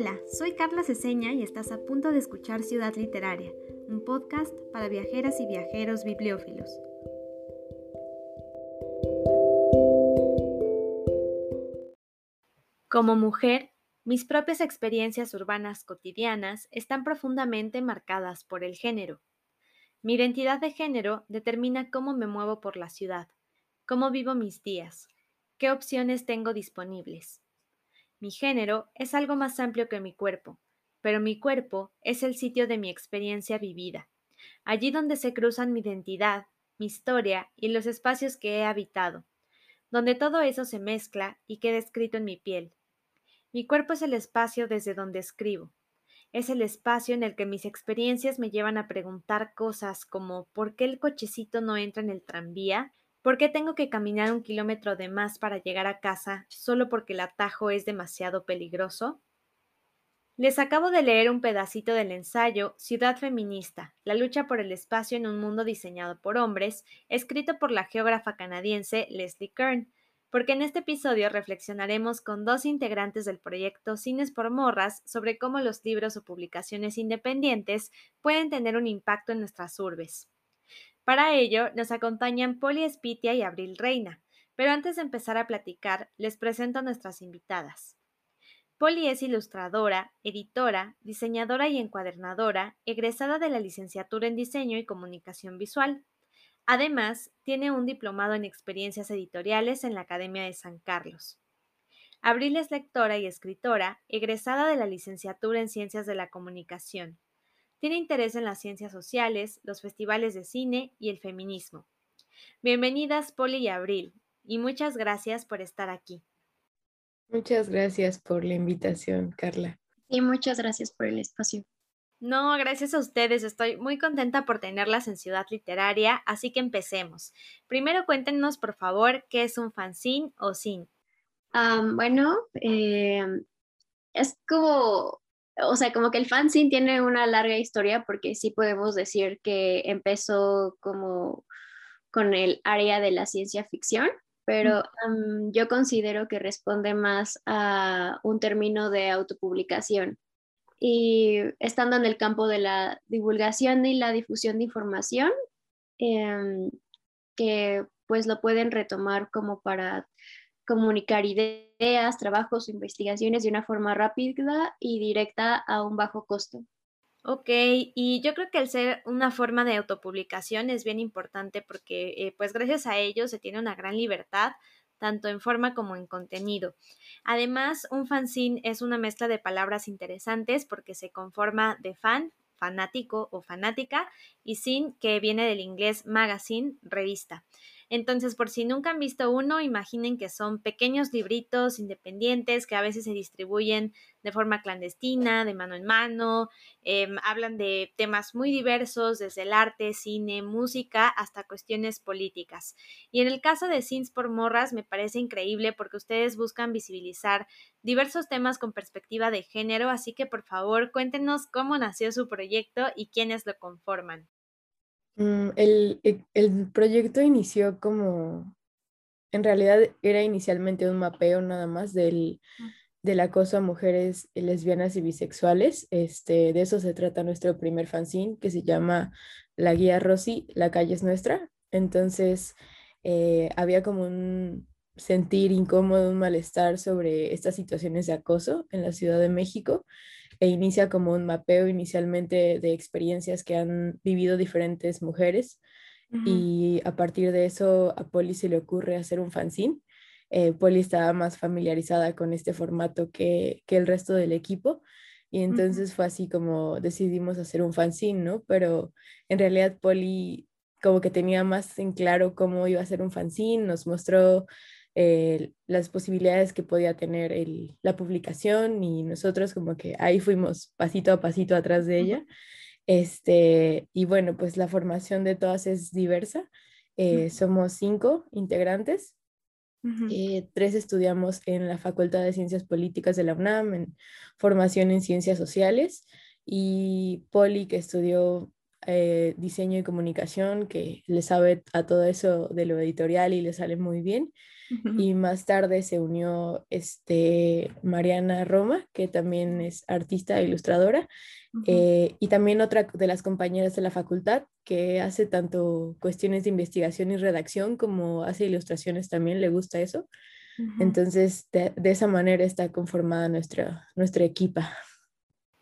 Hola, soy Carla Ceseña y estás a punto de escuchar Ciudad Literaria, un podcast para viajeras y viajeros bibliófilos. Como mujer, mis propias experiencias urbanas cotidianas están profundamente marcadas por el género. Mi identidad de género determina cómo me muevo por la ciudad, cómo vivo mis días, qué opciones tengo disponibles. Mi género es algo más amplio que mi cuerpo, pero mi cuerpo es el sitio de mi experiencia vivida, allí donde se cruzan mi identidad, mi historia y los espacios que he habitado, donde todo eso se mezcla y queda escrito en mi piel. Mi cuerpo es el espacio desde donde escribo. Es el espacio en el que mis experiencias me llevan a preguntar cosas como ¿por qué el cochecito no entra en el tranvía? ¿Por qué tengo que caminar un kilómetro de más para llegar a casa solo porque el atajo es demasiado peligroso? Les acabo de leer un pedacito del ensayo Ciudad Feminista, la lucha por el espacio en un mundo diseñado por hombres, escrito por la geógrafa canadiense Leslie Kern, porque en este episodio reflexionaremos con dos integrantes del proyecto Cines por Morras sobre cómo los libros o publicaciones independientes pueden tener un impacto en nuestras urbes. Para ello, nos acompañan Poli Espitia y Abril Reina, pero antes de empezar a platicar, les presento a nuestras invitadas. Poli es ilustradora, editora, diseñadora y encuadernadora, egresada de la licenciatura en Diseño y Comunicación Visual. Además, tiene un diplomado en experiencias editoriales en la Academia de San Carlos. Abril es lectora y escritora, egresada de la licenciatura en Ciencias de la Comunicación. Tiene interés en las ciencias sociales, los festivales de cine y el feminismo. Bienvenidas, Poli y Abril, y muchas gracias por estar aquí. Muchas gracias por la invitación, Carla. Y muchas gracias por el espacio. No, gracias a ustedes. Estoy muy contenta por tenerlas en Ciudad Literaria, así que empecemos. Primero cuéntenos, por favor, qué es un fanzine o sin. bueno, eh, es como o sea, como que el fanzine tiene una larga historia porque sí podemos decir que empezó como con el área de la ciencia ficción, pero yo considero que responde más a un término de autopublicación. Y estando en el campo de la divulgación y la difusión de información, em, que pues lo pueden retomar como para comunicar ideas, trabajos, investigaciones de una forma rápida y directa a un bajo costo. Ok, y yo creo que el ser una forma de autopublicación es bien importante porque eh, pues gracias a ello se tiene una gran libertad tanto en forma como en contenido. Además, un fanzine es una mezcla de palabras interesantes porque se conforma de fan, fanático o fanática, y sin, que viene del inglés magazine, revista. Entonces, por si nunca han visto uno, imaginen que son pequeños libritos independientes que a veces se distribuyen de forma clandestina, de mano en mano, em, hablan de temas muy diversos, desde el arte, cine, música, hasta cuestiones políticas. Y en el caso de Sins por Morras me parece increíble porque ustedes buscan visibilizar diversos temas con perspectiva de género, así que por favor cuéntenos cómo nació su proyecto y quiénes lo conforman. Mm, el, e, el, proyecto inició como, en realidad era inicialmente un mapeo nada más del, del acoso a mujeres lesbianas y bisexuales. Este, de eso se trata nuestro primer fanzine que se llama La Guía Rosy, La Calle es Nuestra. Entonces eh, había como un sentir incómodo, un malestar sobre estas situaciones de acoso en la Ciudad de México e inicia como un mapeo inicialmente de experiencias que han vivido diferentes mujeres y a partir de eso a Poli se le ocurre hacer un fanzine. Eh, Poli estaba más familiarizada con este formato que, que el resto del equipo y entonces fue así como decidimos hacer un fanzine, ¿no? Pero en realidad Poli como que tenía más en claro cómo iba a ser un fanzine, nos mostró eh, las posibilidades que podía tener el, la publicación y nosotros como que ahí fuimos pasito a pasito atrás de ella. Este, y bueno, pues la formación de todas es diversa. Eh, somos cinco integrantes. Eh, tres estudiamos en la Facultad de Ciencias Políticas de la UNAM, en formación en Ciencias Sociales, y Poli, que estudió eh, diseño y comunicación, que le sabe a todo eso de lo editorial y le sale muy bien. Y más tarde se unió este, Mariana Roma, que también es artista e ilustradora, eh, y también otra de las compañeras de la facultad, que hace tanto cuestiones de investigación y redacción como hace ilustraciones también, le gusta eso. Entonces, de, de, esa manera está conformada nuestra, nuestra equipa.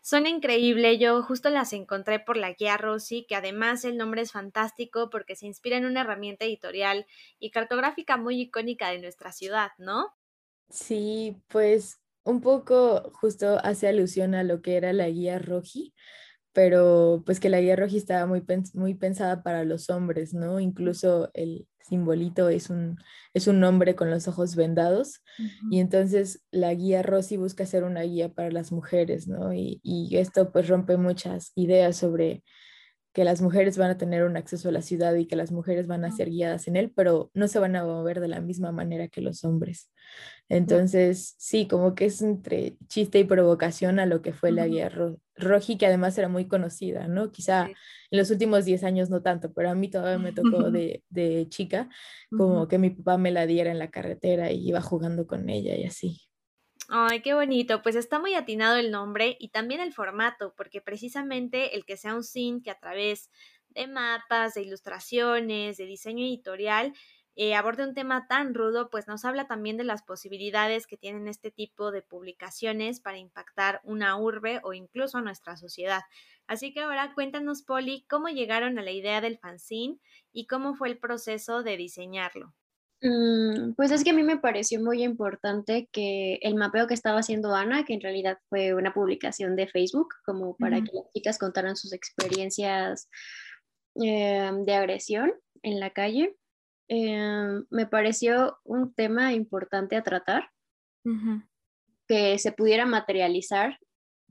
Son increíbles, yo justo las encontré por la guía Rosy, que además el nombre es fantástico porque se inspira en una herramienta editorial y cartográfica muy icónica de nuestra ciudad, ¿no? Sí, pues un poco justo hace alusión a lo que era la guía Roji, pero pues que la guía roja estaba muy, muy pensada para los hombres, ¿no? Incluso el simbolito es un, es un hombre con los ojos vendados y entonces la guía Rosy busca ser una guía para las mujeres, ¿no? Y, y esto pues rompe muchas ideas sobre que las mujeres van a tener un acceso a la ciudad y que las mujeres van a ser guiadas en él, pero no se van a mover de la misma manera que los hombres. Entonces, sí, como que es entre chiste y provocación a lo que fue la guía Roji, que además era muy conocida, ¿no? Quizá en los últimos 10 años no tanto, pero a mí todavía me tocó de, de chica, como que mi papá me la diera en la carretera y iba jugando con ella y así. Ay, qué bonito. Pues está muy atinado el nombre y también el formato, porque precisamente el que sea un sin que a través de mapas, de ilustraciones, de diseño editorial, eh, aborde un tema tan rudo, pues nos habla también de las posibilidades que tienen este tipo de publicaciones para impactar una urbe o incluso nuestra sociedad. Así que ahora cuéntanos, Poli, cómo llegaron a la idea del fanzine y cómo fue el proceso de diseñarlo. Mm, pues es que a mí me pareció muy importante que el mapeo que estaba haciendo Ana, que en realidad fue una publicación de Facebook, como para que las chicas contaran sus experiencias eh, de agresión en la calle, eh, me pareció un tema importante a tratar, que se pudiera materializar,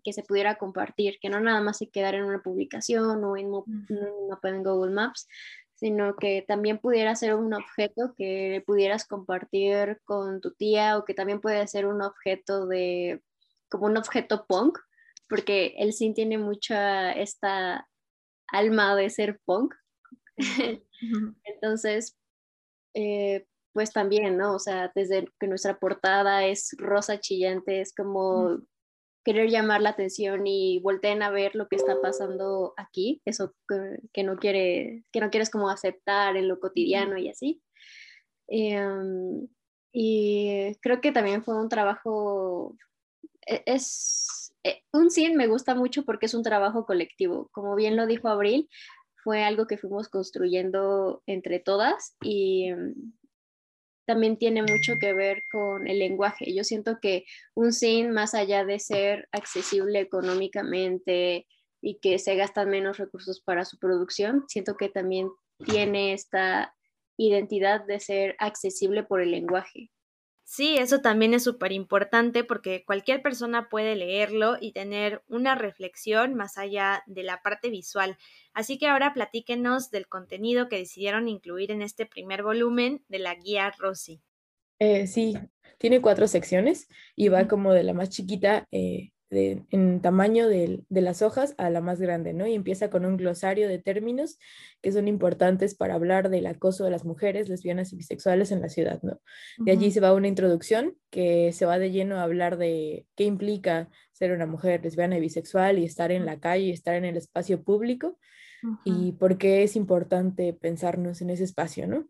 que se pudiera compartir, que no nada más se quedara en una publicación o en un mapa en Google Maps, sino que también pudiera ser un objeto que pudieras compartir con tu tía o que también puede ser un objeto de, como un objeto punk, porque el sin tiene mucha esta alma de ser punk. Entonces, eh, pues también, ¿no? O sea, desde que nuestra portada es rosa chillante, es como querer llamar la atención y volteen a ver lo que está pasando aquí, eso que, no, quiere, que no quieres como aceptar en lo cotidiano y así. Em, y creo que también fue un trabajo, e, es, e, un 100 me gusta mucho porque es un trabajo colectivo, como bien lo dijo Abril, fue algo que fuimos construyendo entre todas y también tiene mucho que ver con el lenguaje. Yo siento que un sin, más allá de ser accesible económicamente y que se gastan menos recursos para su producción, siento que también tiene esta identidad de ser accesible por el lenguaje. Sí, eso también es súper importante porque cualquier persona puede leerlo y tener una reflexión más allá de la parte visual. Así que ahora platíquenos del contenido que decidieron incluir en este primer volumen de la guía Rosy. Eh, sí, tiene cuatro secciones y va como de la más chiquita eh, en tamaño de, las hojas a la más grande, ¿no? Y empieza con un glosario de términos que son importantes para hablar del acoso de las mujeres lesbianas y bisexuales en la ciudad, ¿no? De allí se va una introducción que se va de lleno a hablar de qué implica ser una mujer lesbiana y bisexual y estar en la calle y estar en el espacio público y por qué es importante pensarnos en ese espacio, ¿no?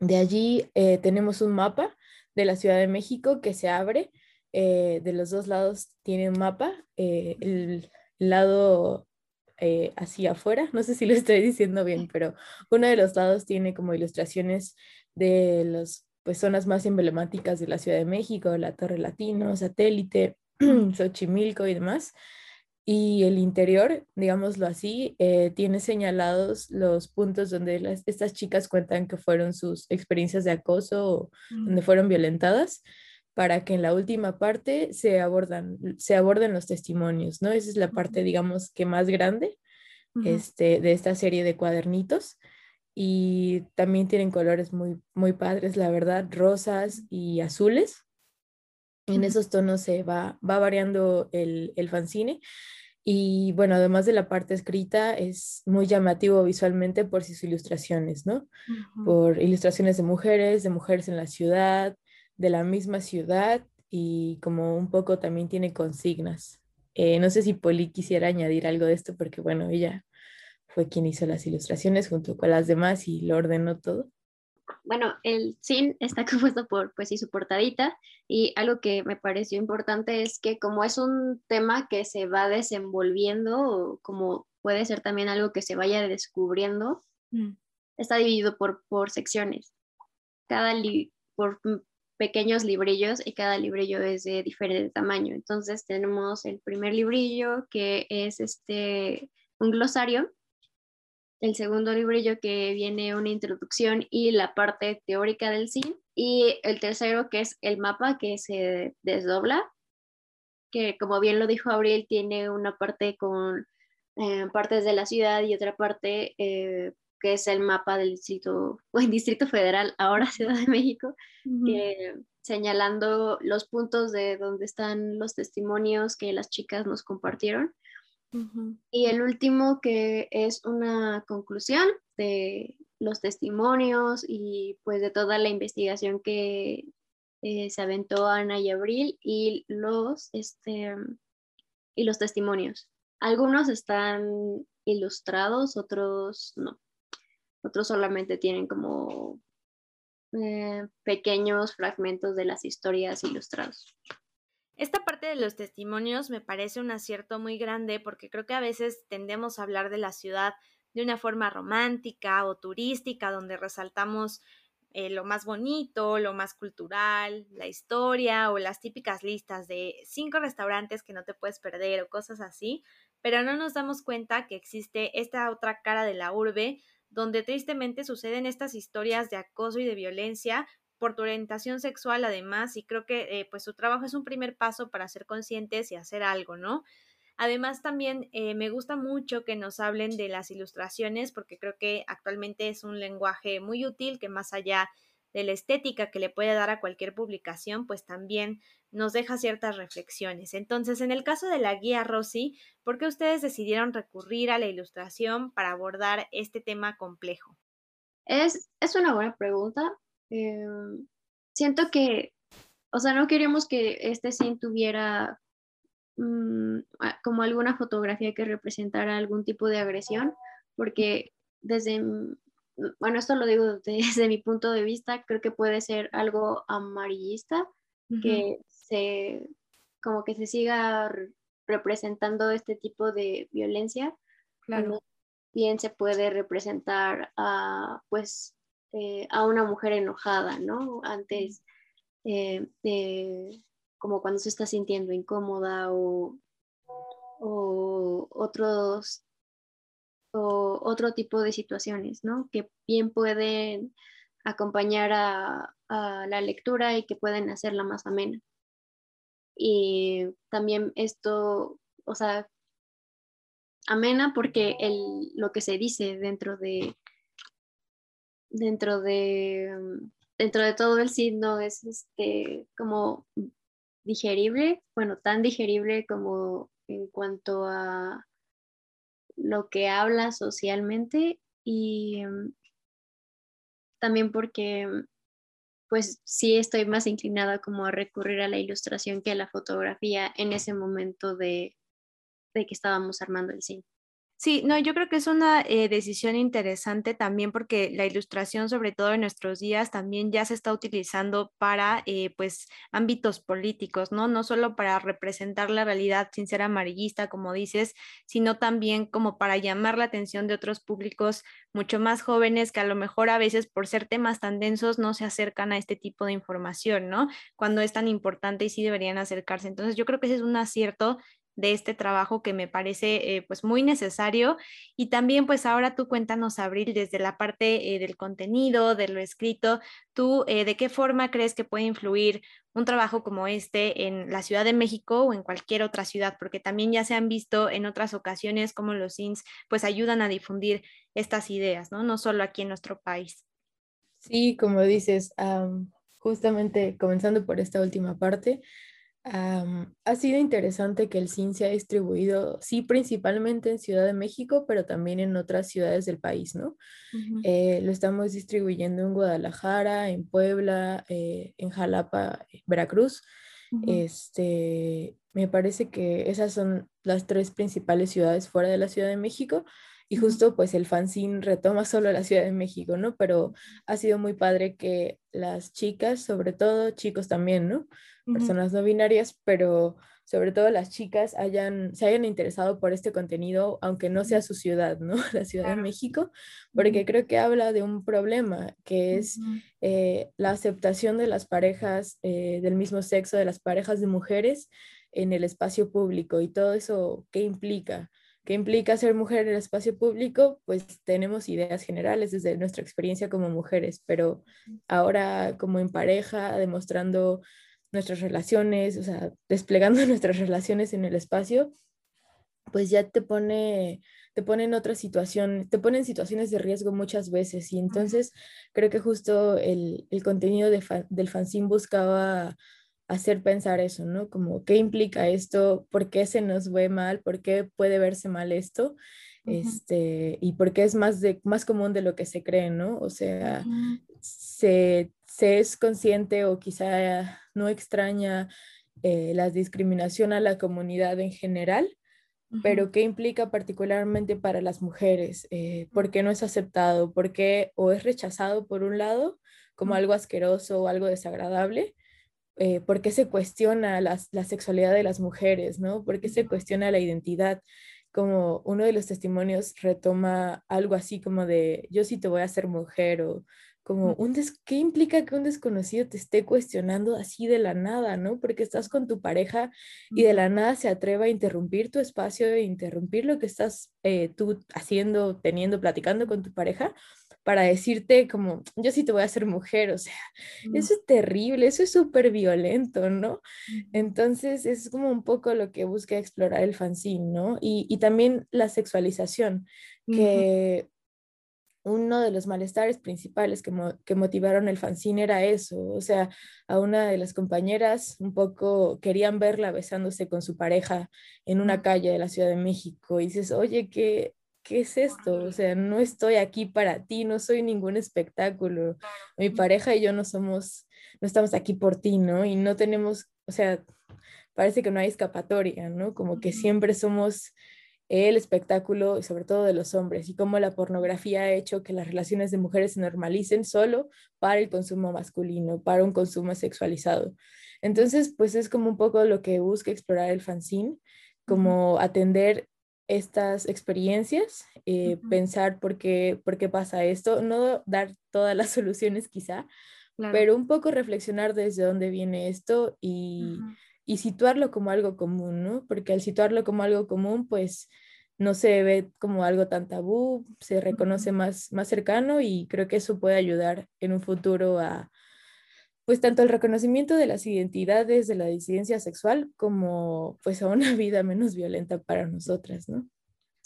De allí eh, tenemos un mapa de la Ciudad de México que se abre eh, de los dos lados tiene un mapa. Eh, el lado eh, hacia afuera, no sé si lo estoy diciendo bien, pero uno de los lados tiene como ilustraciones de las pues, zonas más emblemáticas de la Ciudad de México, la Torre Latino, Satélite, Xochimilco y demás. Y el interior, digámoslo así, tiene señalados los puntos donde estas chicas cuentan que fueron sus experiencias de acoso o donde fueron violentadas para que en la última parte se, abordan, se aborden los testimonios, ¿no? Esa es la parte, digamos, que más grande este, de esta serie de cuadernitos. Y también tienen colores muy, muy padres, la verdad, rosas y azules. En esos tonos se va, va variando el, el fanzine. Y bueno, además de la parte escrita, es muy llamativo visualmente por sus ilustraciones, ¿no? Por ilustraciones de mujeres, de mujeres en la ciudad, de la misma ciudad y como un poco también tiene consignas. Eh, no sé si Poli quisiera añadir algo de esto porque bueno, ella fue quien hizo las ilustraciones junto con las demás y lo ordenó todo bueno, el SIN está compuesto por, pues, y su portadita, y algo que me pareció importante es que como es un tema que se va desenvolviendo, como puede ser también algo que se vaya descubriendo, mm. está dividido por, por secciones, cada por pequeños librillos y cada librillo es de diferente tamaño. Entonces tenemos el primer librillo que es este un glosario el segundo librillo que viene una introducción y la parte teórica del cine, y el tercero que es el mapa que se desdobla, que como bien lo dijo Abril, tiene una parte con eh, partes de la ciudad y otra parte eh, que es el mapa del distrito, distrito federal, ahora Ciudad de México, señalando los puntos de donde están los testimonios que las chicas nos compartieron y el último que es una conclusión de los testimonios y pues de toda la investigación que eh, se aventó Ana y Abril y los, este, y los testimonios. Algunos están ilustrados, otros no. Otros solamente tienen como eh, pequeños fragmentos de las historias ilustrados. Esta parte de los testimonios me parece un acierto muy grande porque creo que a veces tendemos a hablar de la ciudad de una forma romántica o turística, donde resaltamos eh, lo más bonito, lo más cultural, la historia o las típicas listas de cinco restaurantes que no te puedes perder o cosas así, pero no nos damos cuenta que existe esta otra cara de la urbe donde tristemente suceden estas historias de acoso y de violencia por tu orientación sexual además y creo que eh, pues su trabajo es un primer paso para ser conscientes y hacer algo, ¿no? Además también eh, me gusta mucho que nos hablen de las ilustraciones porque creo que actualmente es un lenguaje muy útil que más allá la estética que le puede dar a cualquier publicación, pues también nos deja ciertas reflexiones. Entonces, en el caso de la guía Rosy, ¿por qué ustedes decidieron recurrir a la ilustración para abordar este tema complejo? Es, es una buena pregunta Em, siento que, o sea, no queríamos que este scene tuviera mm, como alguna fotografía que representara algún tipo de agresión, porque desde, bueno, esto lo digo desde mi punto de vista, creo que puede ser algo amarillista, que se, como que se siga representando este tipo de violencia. Claro. Bien se puede representar a, pues, eh, a una mujer enojada, ¿no? Antes eh, de, como cuando se está sintiendo incómoda o, otros o otro tipo de situaciones, ¿no? Que bien pueden acompañar a, la lectura y que pueden hacerla más amena. Y también esto, o sea, amena porque el, lo que se dice dentro de, dentro de, mm, dentro de todo el signo es este, como digerible, bueno, tan digerible como en cuanto a lo que habla socialmente y mm, también porque mm, pues sí estoy más inclinada como a recurrir a la ilustración que a la fotografía en ese momento de, de que estábamos armando el cine. Sí, no, yo creo que es una eh, decisión interesante también porque la ilustración, sobre todo en nuestros días, también ya se está utilizando para, eh, pues, ámbitos políticos, ¿no? No solo para representar la realidad sin ser amarillista, como dices, sino también como para llamar la atención de otros públicos mucho más jóvenes que a lo mejor a veces por ser temas tan densos no se acercan a este tipo de información, ¿no? Cuando es tan importante y sí deberían acercarse. Entonces, yo creo que ese es un acierto de este trabajo que me parece eh, pues muy necesario y también pues ahora tú cuéntanos Abril desde la parte eh, del contenido, de lo escrito, tú eh, de qué forma crees que puede influir un trabajo como este en la Ciudad de México o en cualquier otra ciudad, porque también ya se han visto en otras ocasiones como los SINS pues ayudan a difundir estas ideas, ¿no? No solo aquí en nuestro país. Sí, como dices, justamente comenzando por esta última parte, ha sido interesante que el CIN se ha distribuido, sí, principalmente en Ciudad de México, pero también en otras ciudades del país, ¿no? Eh, lo estamos distribuyendo en Guadalajara, en Puebla, eh, en Jalapa, Veracruz. Este, me parece que esas son las tres principales ciudades fuera de la Ciudad de México. Y justo pues el fanzine retoma solo la Ciudad de México, ¿no? Pero ha sido muy padre que las chicas, sobre todo chicos también, ¿no? Personas no binarias, pero sobre todo las chicas hayan, se hayan interesado por este contenido, aunque no sea su ciudad, ¿no? La Ciudad de México, porque creo que habla de un problema, que es eh, la aceptación de las parejas eh, del mismo sexo, de las parejas de mujeres en el espacio público y todo eso, ¿qué implica? ¿Qué implica ser mujer en el espacio público? Pues tenemos ideas generales desde nuestra experiencia como mujeres, pero ahora como en pareja, demostrando nuestras relaciones, o sea, desplegando nuestras relaciones en el espacio, pues ya te pone, te pone en otra situación, te pone en situaciones de riesgo muchas veces. Y entonces creo que justo el, el contenido de del fanzine buscaba hacer pensar eso, ¿no? Como qué implica esto, por qué se nos ve mal, por qué puede verse mal esto, este, y por qué es más, de, más común de lo que se cree, ¿no? O sea, se, es consciente o quizá no extraña eh, la discriminación a la comunidad en general, pero qué implica particularmente para las mujeres, eh, por qué no es aceptado, por qué o es rechazado por un lado como algo asqueroso o algo desagradable, eh, por qué se cuestiona la, sexualidad de las mujeres, ¿no? ¿Por qué se cuestiona la identidad? Como uno de los testimonios retoma algo así como de, yo sí te voy a ser mujer o como un ¿qué implica que un desconocido te esté cuestionando así de la nada, ¿no? Porque estás con tu pareja y de la nada se atreva a interrumpir tu espacio, e interrumpir lo que estás eh, tú haciendo, teniendo, platicando con tu pareja para decirte como, yo sí te voy a hacer mujer, o sea, eso es terrible, eso es súper violento, ¿no? Entonces es como un poco lo que busca explorar el fanzine, ¿no? Y, también la sexualización, que uno de los malestares principales que, que, motivaron el fanzine era eso, o sea, a una de las compañeras un poco querían verla besándose con su pareja en una calle de la Ciudad de México y dices, oye, qué, ¿qué es esto? O sea, no estoy aquí para ti, no soy ningún espectáculo. Mi pareja y yo no somos, no estamos aquí por ti, ¿no? Y no tenemos, o sea, parece que no hay escapatoria, ¿no? Como que siempre somos el espectáculo, y sobre todo de los hombres, y como la pornografía ha hecho que las relaciones de mujeres se normalicen solo para el consumo masculino, para un consumo sexualizado. Entonces, pues es como un poco lo que busca explorar el fanzine, como atender estas experiencias, eh, pensar por qué, por qué pasa esto, no dar todas las soluciones quizá, pero un poco reflexionar desde dónde viene esto y, y, situarlo como algo común, ¿no? Porque al situarlo como algo común, pues no se ve como algo tan tabú, se reconoce más, más cercano y creo que eso puede ayudar en un futuro a, pues tanto el reconocimiento de las identidades de la disidencia sexual como pues a una vida menos violenta para nosotras, ¿no?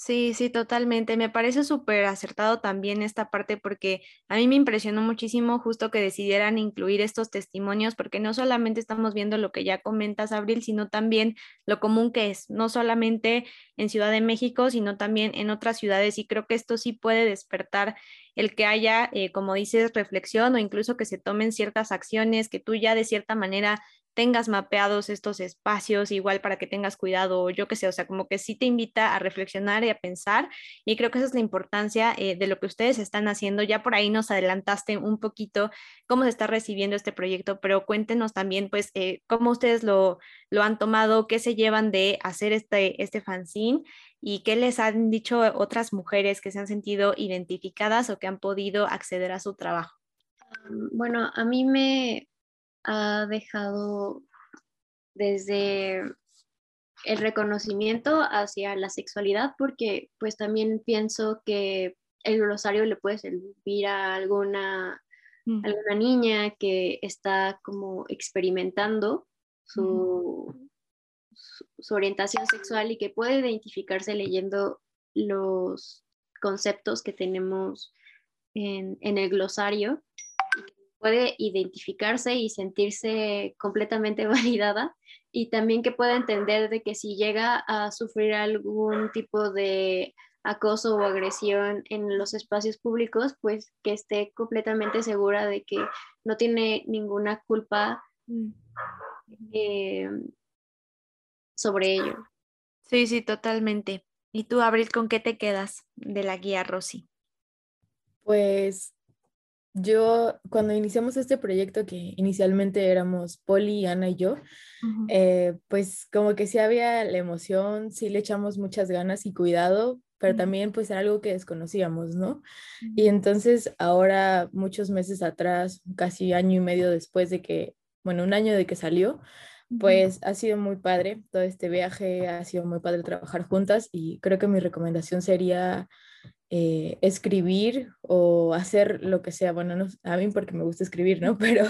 Sí, sí, totalmente. Me parece súper acertado también esta parte porque a mí me impresionó muchísimo justo que decidieran incluir estos testimonios porque no solamente estamos viendo lo que ya comentas, Abril, sino también lo común que es, no solamente en Ciudad de México, sino también en otras ciudades y creo que esto sí puede despertar el que haya, eh, como dices, reflexión o incluso que se tomen ciertas acciones que tú ya de cierta manera tengas mapeados estos espacios, igual para que tengas cuidado, yo qué sé, o sea, como que sí te invita a reflexionar y a pensar, y creo que esa es la importancia eh, de lo que ustedes están haciendo. Ya por ahí nos adelantaste un poquito cómo se está recibiendo este proyecto, pero cuéntenos también, pues, eh, cómo ustedes lo, lo han tomado, qué se llevan de hacer este, este fanzine y qué les han dicho otras mujeres que se han sentido identificadas o que han podido acceder a su trabajo. Bueno, a mí me, ha dejado desde el reconocimiento hacia la sexualidad, porque pues también pienso que el glosario le puede servir a alguna, mm. alguna niña que está como experimentando su, su, orientación sexual y que puede identificarse leyendo los conceptos que tenemos en, en el glosario puede identificarse y sentirse completamente validada y también que pueda entender de que si llega a sufrir algún tipo de acoso o agresión en los espacios públicos, pues que esté completamente segura de que no tiene ninguna culpa mm. eh, sobre ello. Sí, sí, totalmente. ¿Y tú, Abril, con qué te quedas de la guía Rosy? Pues yo, cuando iniciamos este proyecto, que inicialmente éramos Poli, Ana y yo, eh, pues como que sí había la emoción, sí le echamos muchas ganas y cuidado, pero también pues era algo que desconocíamos, ¿no? Y entonces ahora, muchos meses atrás, casi año y medio después de que, bueno, un año de que salió, pues ha sido muy padre todo este viaje, ha sido muy padre trabajar juntas y creo que mi recomendación sería eh, escribir o hacer lo que sea, bueno, no, a mí porque me gusta escribir, ¿no? Pero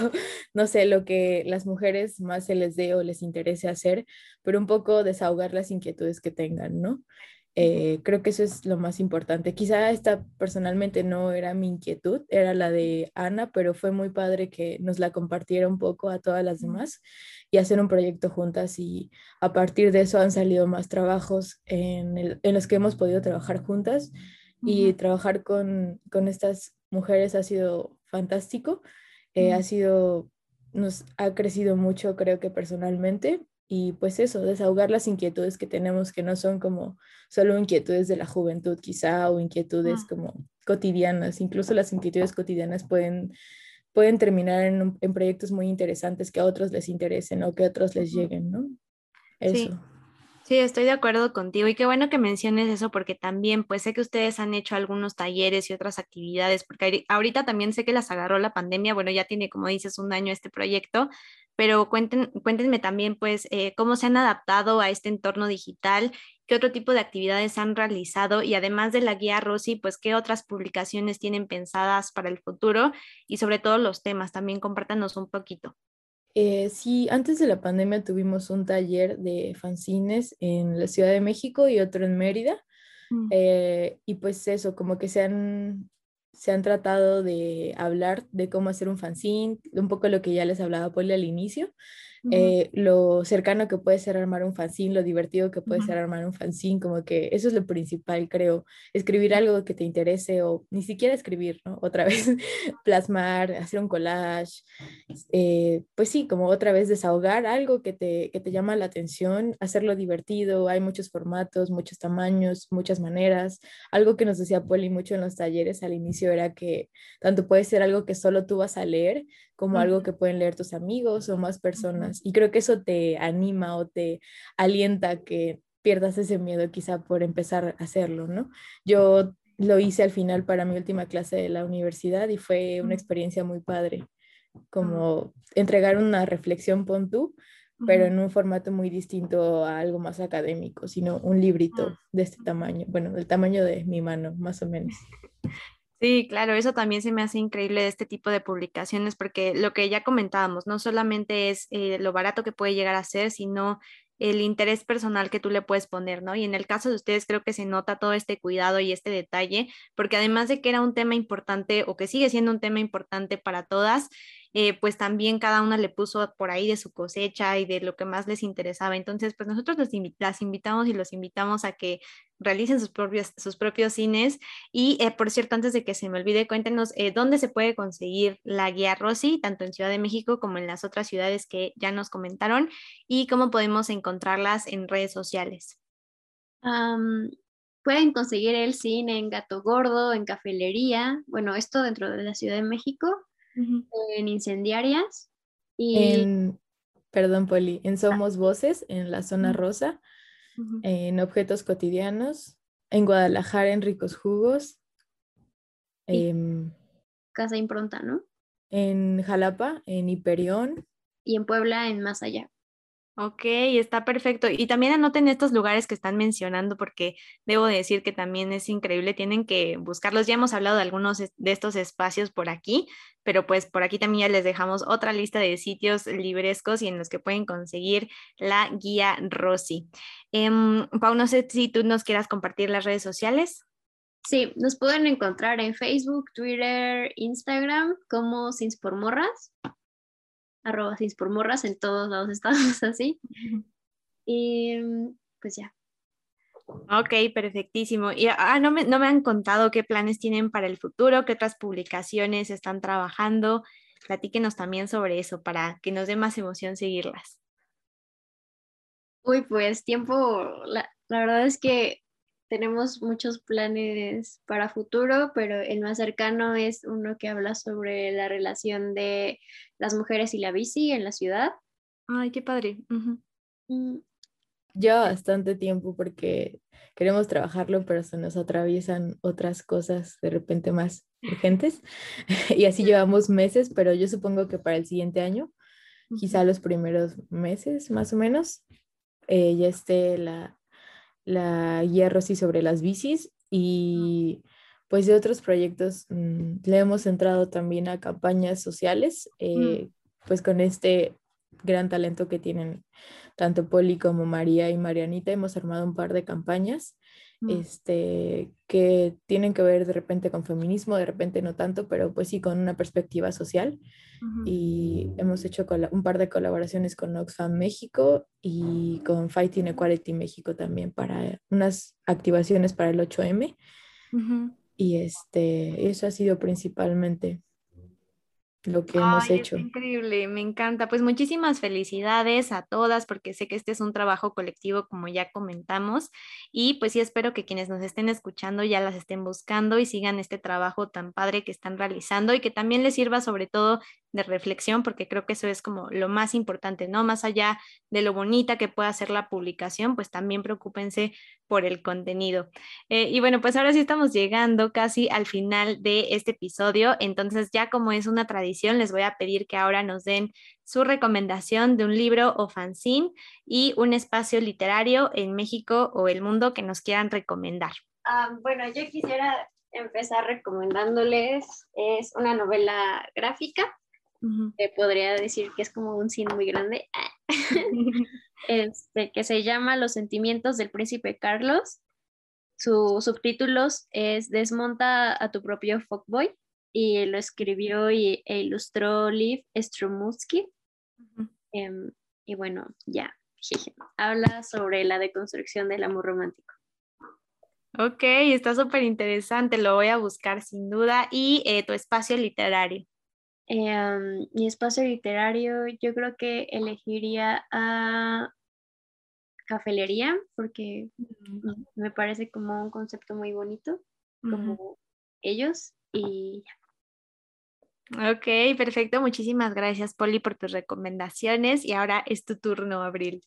no sé, lo que las mujeres más se les dé o les interese hacer, pero un poco desahogar las inquietudes que tengan, ¿no? Eh, creo que eso es lo más importante. Quizá esta personalmente no era mi inquietud, era la de Ana, pero fue muy padre que nos la compartiera un poco a todas las demás y hacer un proyecto juntas y a partir de eso han salido más trabajos en, en los que hemos podido trabajar juntas y trabajar con, con, estas mujeres ha sido fantástico, eh, ha sido, nos ha crecido mucho creo que personalmente y pues eso, desahogar las inquietudes que tenemos que no son como solo inquietudes de la juventud quizá o inquietudes como cotidianas, incluso las inquietudes cotidianas pueden pueden terminar en, en, proyectos muy interesantes que a otros les interesen o que a otros les lleguen, ¿no? Eso. Sí, estoy de acuerdo contigo y qué bueno que menciones eso porque también pues sé que ustedes han hecho algunos talleres y otras actividades porque ahorita también sé que las agarró la pandemia, bueno, ya tiene como dices un año este proyecto, pero cuenten, cuéntenme también pues eh, cómo se han adaptado a este entorno digital, qué otro tipo de actividades han realizado y además de la guía Rosy, pues qué otras publicaciones tienen pensadas para el futuro y sobre todo los temas, también compártanos un poquito. Eh, sí, antes de la pandemia tuvimos un taller de fanzines en la Ciudad de México y otro en Mérida. Mm. Eh, y pues eso, como que se han, se han tratado de hablar de cómo hacer un fanzine, un poco lo que ya les hablaba Poli al inicio, eh, lo cercano que puede ser armar un fanzine, lo divertido que puede ser armar un fanzine, como que eso es lo principal, creo, escribir algo que te interese o ni siquiera escribir, ¿no? Otra vez plasmar, hacer un collage, eh, pues sí, como otra vez desahogar algo que te, que te llama la atención, hacerlo divertido, hay muchos formatos, muchos tamaños, muchas maneras, algo que nos decía Poli mucho en los talleres al inicio era que tanto puede ser algo que solo tú vas a leer, como algo que pueden leer tus amigos o más personas. Y creo que eso te anima o te alienta que pierdas ese miedo quizá por empezar a hacerlo, ¿no? Yo lo hice al final para mi última clase de la universidad y fue una experiencia muy padre, como entregar una reflexión pon tú, pero en un formato muy distinto a algo más académico, sino un librito ah. de este tamaño, bueno, del tamaño de mi mano, más o menos. Sí, claro, eso también se me hace increíble de este tipo de publicaciones, porque lo que ya comentábamos, no solamente es eh, lo barato que puede llegar a ser, sino el interés personal que tú le puedes poner, ¿no? Y en el caso de ustedes creo que se nota todo este cuidado y este detalle, porque además de que era un tema importante o que sigue siendo un tema importante para todas, eh, pues también cada una le puso por ahí de su cosecha y de lo que más les interesaba. Entonces, pues nosotros los las invitamos y los invitamos a que realicen sus propios, sus propios cines. Y eh, por cierto, antes de que se me olvide, cuéntenos eh, dónde se puede conseguir la guía Rosy, tanto en Ciudad de México como en las otras ciudades que ya nos comentaron, y cómo podemos encontrarlas en redes sociales. pueden conseguir el cine en Gato Gordo, en Cafelería, bueno, esto dentro de la Ciudad de México, en Incendiarias y... En, perdón, Poli, en Somos Voces, en la zona rosa, en Objetos Cotidianos, en Guadalajara, en Ricos Jugos. Em, Casa Impronta, ¿no? En Jalapa, en Hiperión. Y en Puebla, en Más Allá. Ok, está perfecto. Y también anoten estos lugares que están mencionando porque debo decir que también es increíble, tienen que buscarlos. Ya hemos hablado de algunos de estos espacios por aquí, pero pues por aquí también ya les dejamos otra lista de sitios librescos y en los que pueden conseguir la guía Rosy. Eh, Pau, no sé si tú nos quieras compartir las redes sociales. Sí, nos pueden encontrar en Facebook, Twitter, Instagram como Sins por arroba Sins por Morras, en todos lados estamos así. Y pues ya. Ok, perfectísimo. Y ah, no, me, no me han contado qué planes tienen para el futuro, qué otras publicaciones están trabajando. Platíquenos también sobre eso para que nos dé más emoción seguirlas. Uy, pues tiempo, la, la verdad es que tenemos muchos planes para futuro, pero el más cercano es uno que habla sobre la relación de las mujeres y la bici en la ciudad. Ay, qué padre. Uh Lleva bastante tiempo porque queremos trabajarlo, pero se nos atraviesan otras cosas de repente más urgentes. y así llevamos meses, pero yo supongo que para el siguiente año, quizá los primeros meses más o menos, eh, ya esté la, la guía Rosy sobre las bicis y pues de otros proyectos mm, le hemos entrado también a campañas sociales, eh, pues con este gran talento que tienen tanto Poli como María y Marianita. Hemos armado un par de campañas mm. este, que tienen que ver de repente con feminismo, de repente no tanto, pero pues sí con una perspectiva social. Y hemos hecho un par de colaboraciones con Oxfam México y con Fighting Equality México también para unas activaciones para el 8M. Y este, eso ha sido principalmente lo que hemos hecho. increíble, me encanta. Pues muchísimas felicidades a todas porque sé que este es un trabajo colectivo como ya comentamos y pues sí espero que quienes nos estén escuchando ya las estén buscando y sigan este trabajo tan padre que están realizando y que también les sirva sobre todo de reflexión porque creo que eso es como lo más importante, ¿no? Más allá de lo bonita que pueda ser la publicación, pues también preocúpense por el contenido. Eh, y bueno, pues ahora sí estamos llegando casi al final de este episodio, entonces ya como es una tradición, les voy a pedir que ahora nos den su recomendación de un libro o fanzine y un espacio literario en México o el mundo que nos quieran recomendar. Ah, bueno, yo quisiera empezar recomendándoles, es una novela gráfica, podría decir que es como un cine muy grande. este, que se llama Los sentimientos del príncipe Carlos. Su subtítulos es Desmonta a tu propio fuckboy y lo escribió y, e ilustró Liv Strumutsky. Em, y bueno, ya, habla sobre la deconstrucción del amor romántico. Ok, está súper interesante, lo voy a buscar sin duda. ¿Y eh, tu espacio literario? Em, mi espacio literario, yo creo que elegiría a cafelería porque mm. me parece como un concepto muy bonito, como ellos y Ok, perfecto. Muchísimas gracias, Poli, por tus recomendaciones. Y ahora es tu turno, Abril.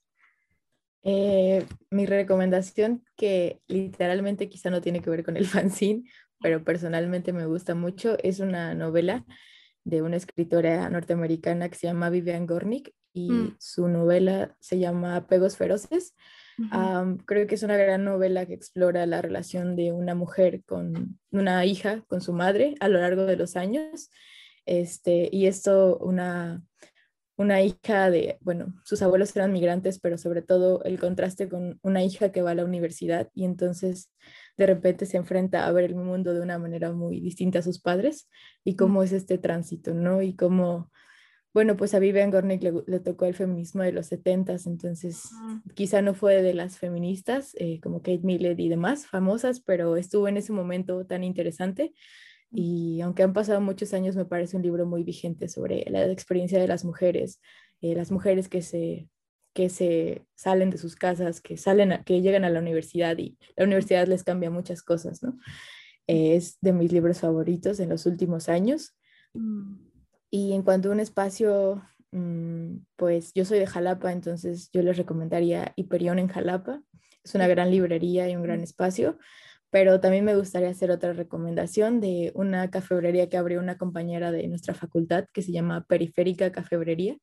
Eh, mi recomendación, que literalmente quizá no tiene que ver con el fanzine, pero personalmente me gusta mucho, es una novela de una escritora norteamericana que se llama Vivian Gornick y mm. su novela se llama Apegos Feroces. creo que es una gran novela que explora la relación de una mujer con una hija, con su madre a lo largo de los años. Este, y esto, una, una hija de, bueno, sus abuelos eran migrantes, pero sobre todo el contraste con una hija que va a la universidad y entonces de repente se enfrenta a ver el mundo de una manera muy distinta a sus padres y cómo es este tránsito, ¿no? Y cómo, bueno, pues a Vivian Gornick le, tocó el feminismo de los 70 entonces quizá no fue de las feministas eh, como Kate Millett y demás famosas, pero estuvo en ese momento tan interesante. Y aunque han pasado muchos años, me parece un libro muy vigente sobre la experiencia de las mujeres, eh, las mujeres que se que se salen de sus casas, que salen, que llegan a la universidad y la universidad les cambia muchas cosas, ¿no? es de mis libros favoritos en los últimos años. Mm. Y en cuanto a un espacio, mm, pues yo soy de Jalapa, entonces yo les recomendaría Hiperión en Jalapa. Es una gran librería y un gran espacio, pero también me gustaría hacer otra recomendación de una cafebrería que abrió una compañera de nuestra facultad que se llama Periférica Cafebrería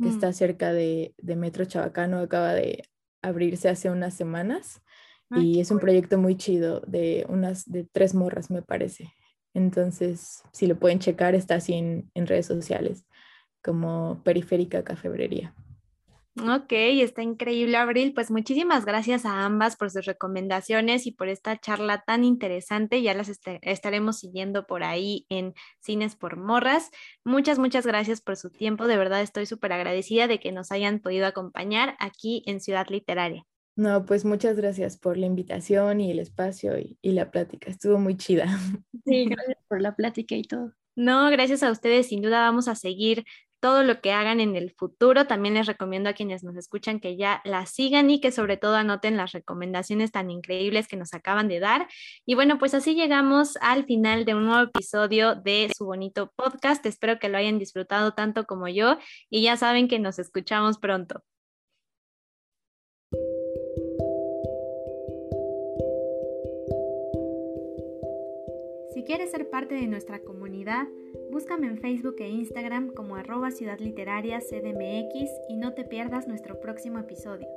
que está mm. cerca de, Metro Chabacano, acaba de abrirse hace unas semanas y es un proyecto muy chido de unas de tres morras me parece. Entonces, si lo pueden checar, está así en, redes sociales como Periférica Cafebrería. Ok, está increíble, Abril. Pues muchísimas gracias a ambas por sus recomendaciones y por esta charla tan interesante. Ya las estaremos siguiendo por ahí en Cines por Morras. Muchas, muchas gracias por su tiempo. De verdad estoy súper agradecida de que nos hayan podido acompañar aquí en Ciudad Literaria. No, pues muchas gracias por la invitación y el espacio y, y la plática. Estuvo muy chida. Sí, gracias por la plática y todo. No, gracias a ustedes. Sin duda vamos a seguir todo lo que hagan en el futuro. También les recomiendo a quienes nos escuchan que ya la sigan y que sobre todo anoten las recomendaciones tan increíbles que nos acaban de dar. Y bueno, pues así llegamos al final de un nuevo episodio de su bonito podcast. Espero que lo hayan disfrutado tanto como yo y ya saben que nos escuchamos pronto. Si quieres ser parte de nuestra comunidad, búscame en Facebook e Instagram como arroba Ciudad Literaria CDMX y no te pierdas nuestro próximo episodio.